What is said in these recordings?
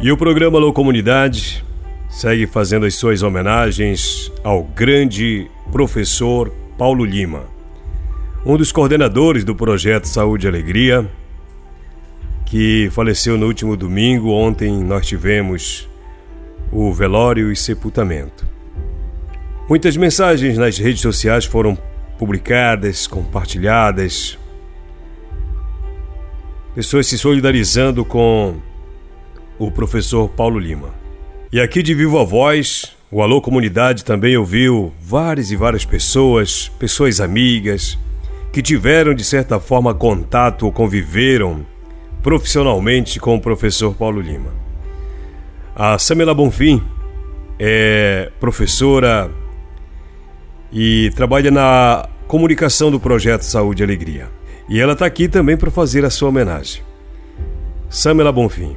E o programa Alô Comunidade segue fazendo as suas homenagens ao grande professor Paulo Lima, um dos coordenadores do projeto Saúde e Alegria, que faleceu no último domingo. Ontem nós tivemos o velório e sepultamento. Muitas mensagens nas redes sociais foram publicadas, compartilhadas, pessoas se solidarizando com o professor Paulo Lima. E aqui de Viva Voz, o Alô Comunidade também ouviu várias e várias pessoas, pessoas amigas, que tiveram de certa forma contato ou conviveram profissionalmente com o professor Paulo Lima. A Samela Bonfim é professora e trabalha na comunicação do projeto Saúde e Alegria. E ela está aqui também para fazer a sua homenagem. Samela Bonfim.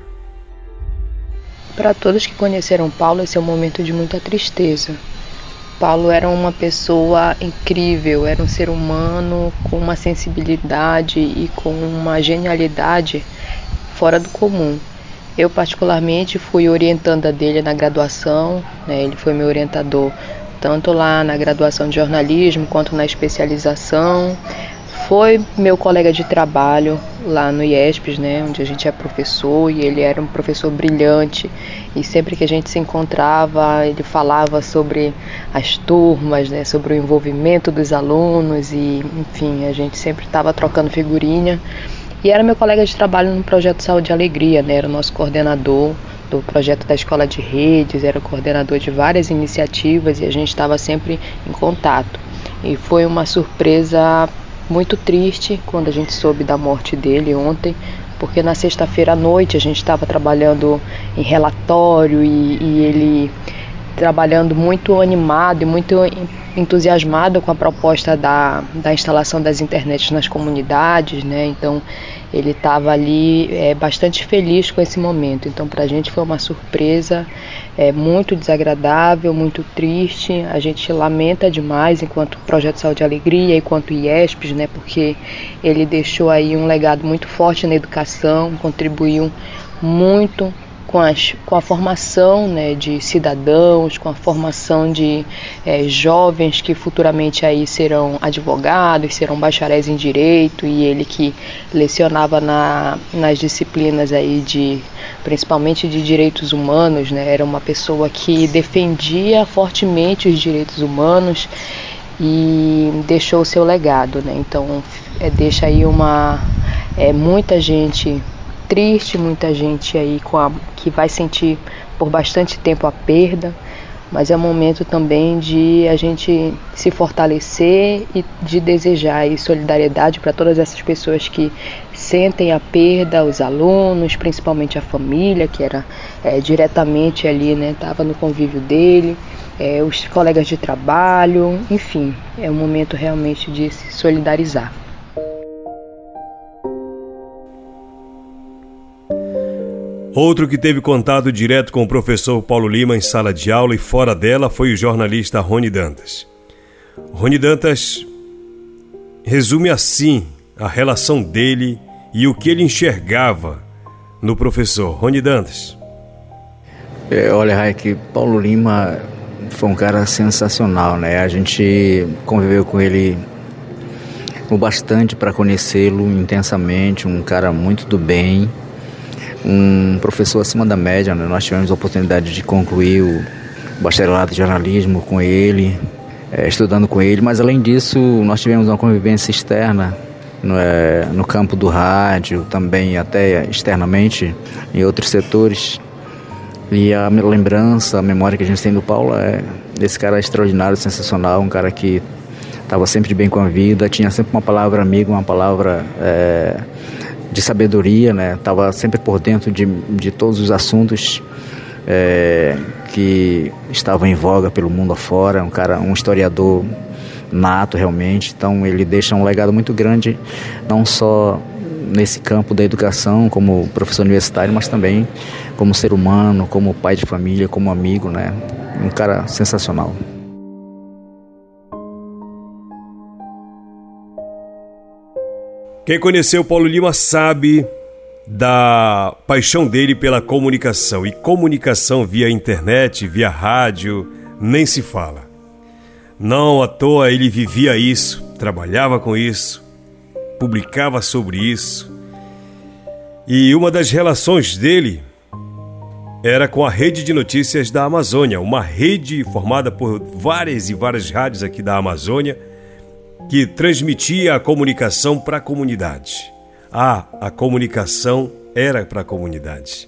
Para todos que conheceram Paulo, esse é um momento de muita tristeza. Paulo era uma pessoa incrível, era um ser humano com uma sensibilidade e com uma genialidade fora do comum. Eu, particularmente, fui orientanda dele na graduação, né? ele foi meu orientador tanto lá na graduação de jornalismo quanto na especialização foi meu colega de trabalho lá no IESPES, né, onde a gente é professor e ele era um professor brilhante e sempre que a gente se encontrava ele falava sobre as turmas, né, sobre o envolvimento dos alunos e enfim a gente sempre estava trocando figurinha e era meu colega de trabalho no projeto Saúde e Alegria, né, era o nosso coordenador do projeto da Escola de Redes, era coordenador de várias iniciativas e a gente estava sempre em contato. E foi uma surpresa muito triste quando a gente soube da morte dele ontem, porque na sexta-feira à noite a gente estava trabalhando em relatório e, e ele trabalhando muito animado e muito entusiasmado com a proposta da, da instalação das internets nas comunidades, né? Então ele estava ali é, bastante feliz com esse momento. Então para a gente foi uma surpresa é, muito desagradável, muito triste. A gente lamenta demais enquanto Projeto Saúde e Alegria, enquanto IESPES, né? Porque ele deixou aí um legado muito forte na educação, contribuiu muito com, as, com a formação né, de cidadãos, com a formação de é, jovens que futuramente aí serão advogados, serão bacharéis em direito e ele que lecionava na, nas disciplinas aí de principalmente de direitos humanos, né, era uma pessoa que defendia fortemente os direitos humanos e deixou o seu legado, né? Então é, deixa aí uma é, muita gente triste, muita gente aí com a, que vai sentir por bastante tempo a perda, mas é um momento também de a gente se fortalecer e de desejar solidariedade para todas essas pessoas que sentem a perda, os alunos, principalmente a família, que era é, diretamente ali, né, estava no convívio dele, é, os colegas de trabalho, enfim, é um momento realmente de se solidarizar. Outro que teve contato direto com o professor Paulo Lima em sala de aula e fora dela foi o jornalista Rony Dantas. Rony Dantas resume assim a relação dele e o que ele enxergava no professor Rony Dantas. É, olha, Raik, Paulo Lima foi um cara sensacional, né? A gente conviveu com ele o bastante para conhecê-lo intensamente, um cara muito do bem um professor acima da média. Né? Nós tivemos a oportunidade de concluir o bacharelado de jornalismo com ele, é, estudando com ele, mas além disso, nós tivemos uma convivência externa no, é, no campo do rádio, também até externamente em outros setores. E a lembrança, a memória que a gente tem do Paulo é desse cara extraordinário, sensacional, um cara que estava sempre bem com a vida, tinha sempre uma palavra amiga, uma palavra é, de sabedoria, né? Tava sempre por dentro de, de todos os assuntos é, que estavam em voga pelo mundo afora. Um cara, um historiador nato realmente. Então ele deixa um legado muito grande, não só nesse campo da educação como professor universitário, mas também como ser humano, como pai de família, como amigo, né? Um cara sensacional. Quem conheceu Paulo Lima sabe da paixão dele pela comunicação. E comunicação via internet, via rádio, nem se fala. Não à toa ele vivia isso, trabalhava com isso, publicava sobre isso. E uma das relações dele era com a rede de notícias da Amazônia, uma rede formada por várias e várias rádios aqui da Amazônia que transmitia a comunicação para a comunidade. Ah, a comunicação era para a comunidade.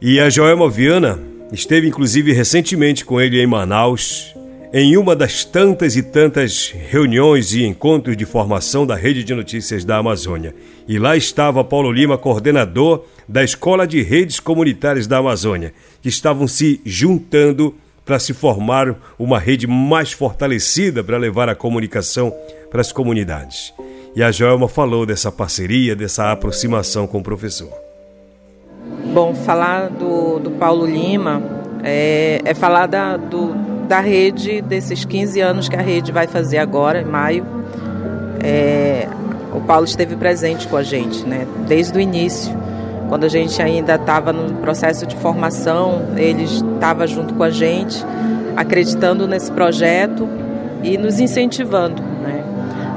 E a Joelma Viana esteve inclusive recentemente com ele em Manaus, em uma das tantas e tantas reuniões e encontros de formação da Rede de Notícias da Amazônia. E lá estava Paulo Lima, coordenador da Escola de Redes Comunitárias da Amazônia, que estavam se juntando para se formar uma rede mais fortalecida para levar a comunicação para as comunidades. E a Joelma falou dessa parceria, dessa aproximação com o professor. Bom, falar do, do Paulo Lima é, é falar da, do, da rede, desses 15 anos que a rede vai fazer agora, em maio. É, o Paulo esteve presente com a gente, né? Desde o início, quando a gente ainda estava no processo de formação, ele estava junto com a gente, acreditando nesse projeto e nos incentivando, né?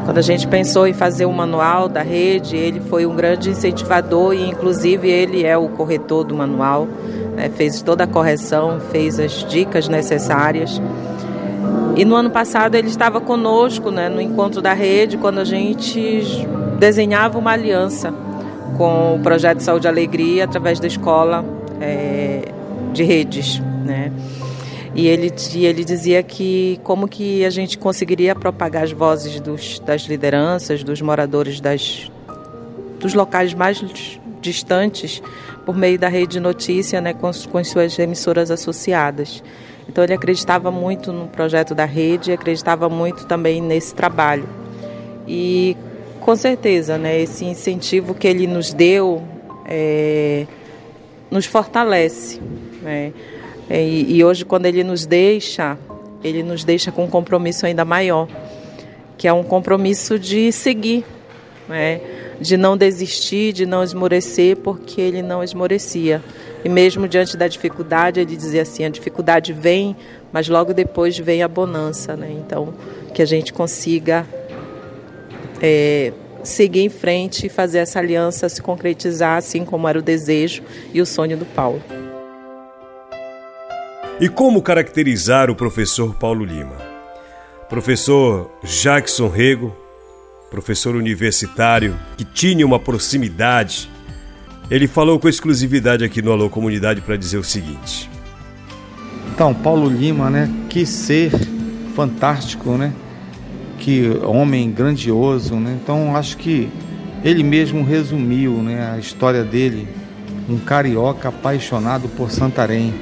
Quando a gente pensou em fazer o manual da rede, ele foi um grande incentivador e, inclusive, ele é o corretor do manual né, fez toda a correção, fez as dicas necessárias. E no ano passado ele estava conosco né, no encontro da rede, quando a gente desenhava uma aliança com o projeto Saúde e Alegria através da escola é, de redes. Né? E ele, e ele dizia que como que a gente conseguiria propagar as vozes dos, das lideranças, dos moradores das, dos locais mais distantes por meio da rede de notícia né, com, com suas emissoras associadas. Então ele acreditava muito no projeto da rede, acreditava muito também nesse trabalho. E com certeza, né, esse incentivo que ele nos deu é, nos fortalece. Né? E, e hoje, quando ele nos deixa, ele nos deixa com um compromisso ainda maior, que é um compromisso de seguir. Né? de não desistir, de não esmorecer, porque ele não esmorecia. E mesmo diante da dificuldade, ele dizia assim: a dificuldade vem, mas logo depois vem a bonança. Né? Então, que a gente consiga é, seguir em frente e fazer essa aliança se concretizar, assim como era o desejo e o sonho do Paulo. E como caracterizar o professor Paulo Lima? Professor Jackson Rego, professor universitário que tinha uma proximidade, ele falou com exclusividade aqui no Alô Comunidade para dizer o seguinte. Então, Paulo Lima, né? Que ser fantástico, né? Que homem grandioso, né? Então, acho que ele mesmo resumiu, né, a história dele, um carioca apaixonado por Santarém,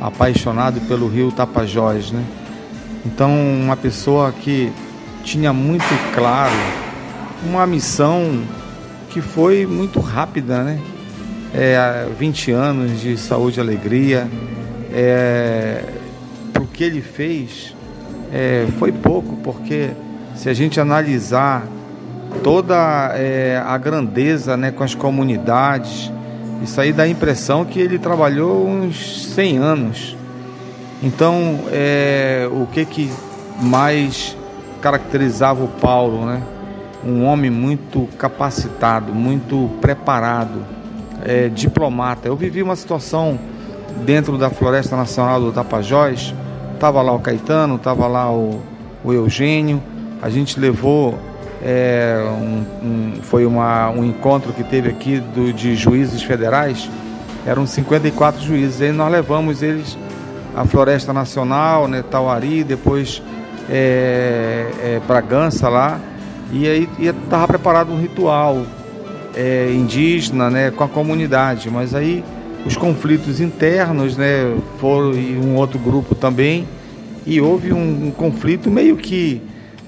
apaixonado pelo rio Tapajós, né? Então, uma pessoa que tinha muito claro uma missão que foi muito rápida, né? É, 20 anos de saúde e alegria. É, o que ele fez é, foi pouco, porque se a gente analisar toda é, a grandeza né, com as comunidades, isso aí dá a impressão que ele trabalhou uns 100 anos. Então, é, o que, que mais caracterizava o Paulo, né? um homem muito capacitado, muito preparado, é, diplomata. Eu vivi uma situação dentro da Floresta Nacional do Tapajós, estava lá o Caetano, estava lá o, o, Eugênio, a gente levou, é, um, um, foi uma, um encontro que teve aqui do, de juízes federais, eram 54 juízes, aí nós levamos eles à Floresta Nacional, né, Tauari, depois é, é, Bragança lá, e aí estava preparado um ritual é, indígena né, com a comunidade, mas aí os conflitos internos né, foram e um outro grupo também, e houve um, um conflito meio que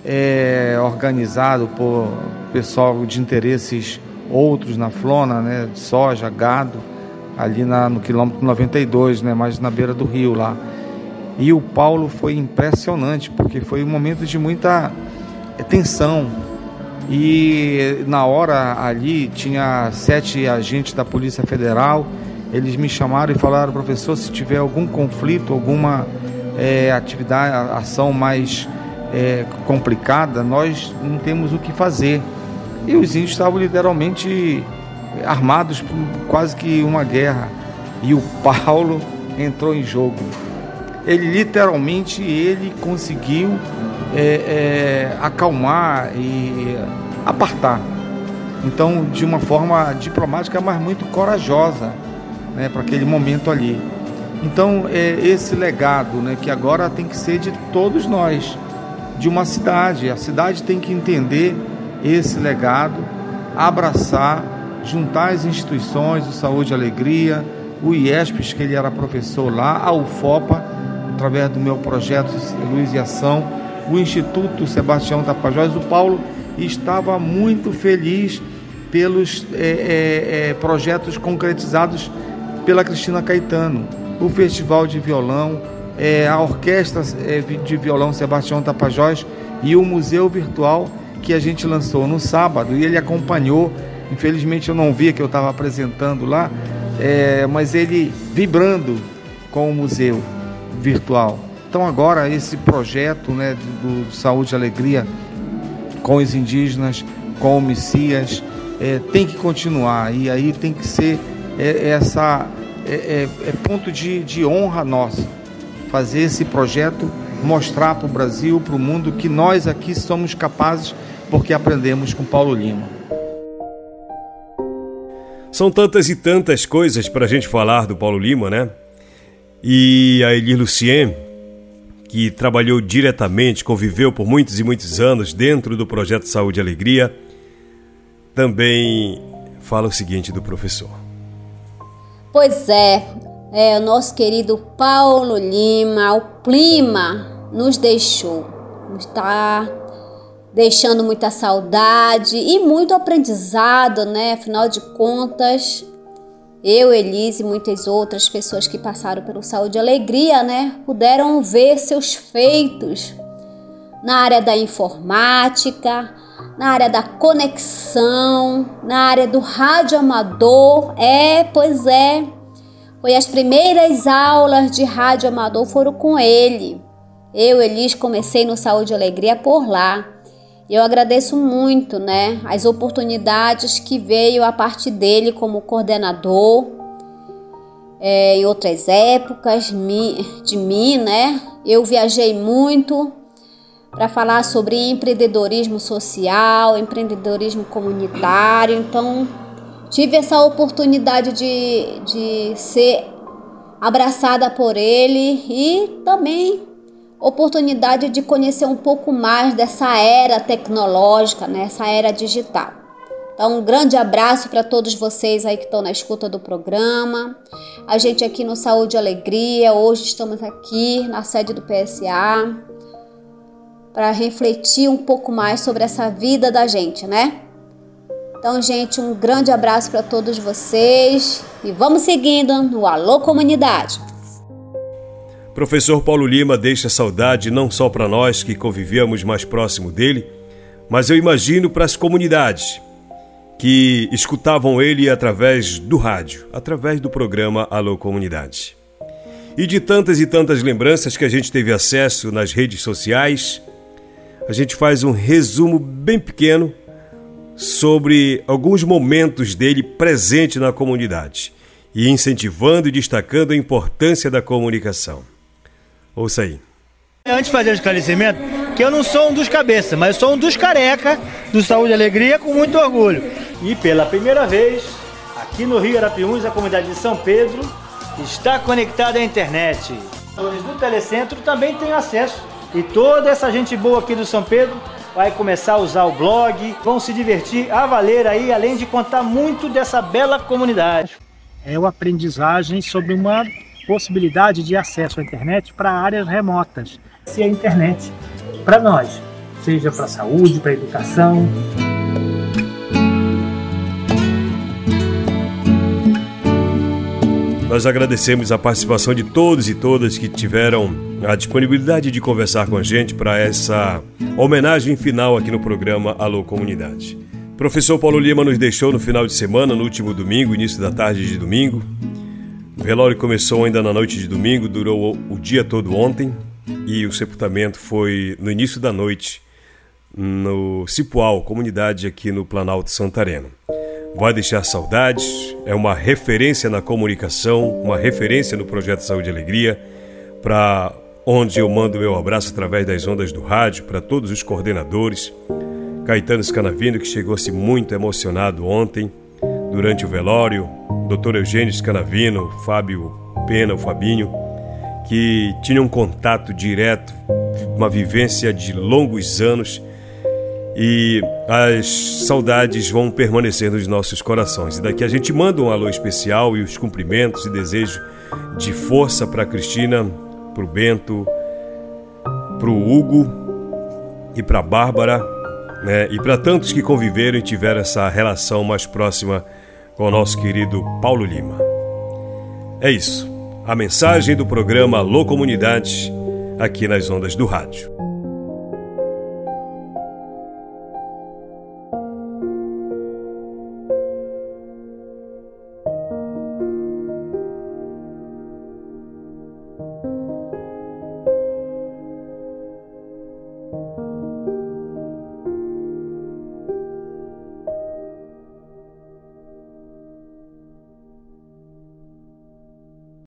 é, organizado por pessoal de interesses outros na flona, né, soja, gado, ali na, no quilômetro 92, né, mais na beira do rio lá. E o Paulo foi impressionante, porque foi um momento de muita tensão, E na hora ali tinha sete agentes da Polícia Federal. Eles me chamaram e falaram, professor, se tiver algum conflito, alguma é, atividade, ação mais é, complicada, nós não temos o que fazer. E os índios estavam literalmente armados por quase que uma guerra. E o Paulo entrou em jogo. Ele literalmente ele conseguiu é, é, acalmar e apartar. Então, de uma forma diplomática, mas muito corajosa, né, para aquele momento ali. Então, é esse legado, né, que agora tem que ser de todos nós, de uma cidade. A cidade tem que entender esse legado, abraçar, juntar as instituições, o Saúde e Alegria, o IESPES, que ele era professor lá, a UFOPA, através do meu projeto Luz e Ação, o Instituto Sebastião Tapajós, o Paulo estava muito feliz pelos é, é, projetos concretizados pela Cristina Caetano, o Festival de Violão, é, a Orquestra é, de Violão Sebastião Tapajós e o Museu Virtual que a gente lançou no sábado e ele acompanhou. Infelizmente eu não vi que eu estava apresentando lá, é, mas ele vibrando com o museu virtual. Então agora esse projeto né, do, Saúde e Alegria com os indígenas, com o Messias, é, tem que continuar e aí tem que ser é, essa é, é, é ponto de, de honra nosso fazer esse projeto mostrar para o Brasil, para o mundo que nós aqui somos capazes porque aprendemos com Paulo Lima. São tantas e tantas coisas para a gente falar do Paulo Lima, né? E a Elir Lucien, que trabalhou diretamente, conviveu por muitos e muitos anos dentro do projeto Saúde e Alegria, também fala o seguinte do professor. Pois é, é o nosso querido Paulo Lima, o Plima, nos deixou. Está deixando muita saudade e muito aprendizado, né? Afinal de contas, eu, Elise e muitas outras pessoas que passaram pelo Saúde e Alegria, né, puderam ver seus feitos na área da informática, na área da conexão, na área do rádio amador. É, pois é. Foi as primeiras aulas de rádio amador foram com ele. Eu, Elis, comecei no Saúde e Alegria por lá. Eu agradeço muito, né, as oportunidades que veio a partir dele como coordenador é, em outras épocas de mim, né? Eu viajei muito para falar sobre empreendedorismo social, empreendedorismo comunitário, então tive essa oportunidade de, de ser abraçada por ele e também oportunidade de conhecer um pouco mais dessa era tecnológica, né, essa era digital. Então, um grande abraço para todos vocês aí que estão na escuta do programa. A gente aqui no Saúde e Alegria, hoje estamos aqui na sede do PSA para refletir um pouco mais sobre essa vida da gente, né? Então, gente, um grande abraço para todos vocês e vamos seguindo no Alô Comunidade. Professor Paulo Lima deixa saudade não só para nós que convivíamos mais próximo dele, mas eu imagino para as comunidades que escutavam ele através do rádio, através do programa Alô Comunidade. E de tantas e tantas lembranças que a gente teve acesso nas redes sociais, a gente faz um resumo bem pequeno sobre alguns momentos dele presente na comunidade e incentivando e destacando a importância da comunicação. Ouça aí. Antes de fazer o esclarecimento, que eu não sou um dos cabeças, mas sou um dos careca do Saúde e Alegria com muito orgulho. E pela primeira vez, aqui no Rio Arapiuns, a comunidade de São Pedro está conectada à internet. Os do Telecentro também têm acesso. E toda essa gente boa aqui do São Pedro vai começar a usar o blog, vão se divertir a valer aí, além de contar muito dessa bela comunidade. É uma aprendizagem sobre uma possibilidade de acesso à internet para áreas remotas. Se a internet para nós, seja para a saúde, para a educação. Nós agradecemos a participação de todos e todas que tiveram a disponibilidade de conversar com a gente para essa homenagem final aqui no programa Alô Comunidade. Professor Paulo Lima nos deixou no final de semana, no último domingo, início da tarde de domingo. O velório começou ainda na noite de domingo, durou o dia todo ontem e o sepultamento foi no início da noite no Cipual, comunidade aqui no Planalto Santareno. Vai deixar saudades, é uma referência na comunicação, uma referência no projeto Saúde e Alegria, para onde eu mando meu abraço através das ondas do rádio para todos os coordenadores Caetano Scanavino, que chegou-se muito emocionado ontem, durante o velório, Dr. Eugênio Scanavino, Fábio Pena, o Fabinho, que tinham um contato direto, uma vivência de longos anos e as saudades vão permanecer nos nossos corações. E daqui a gente manda um alô especial e os cumprimentos e desejo de força para Cristina, para o Bento, para o Hugo e para a Bárbara né? e para tantos que conviveram e tiveram essa relação mais próxima com o nosso querido Paulo Lima. É isso. A mensagem do programa Alô Comunidade aqui nas ondas do rádio.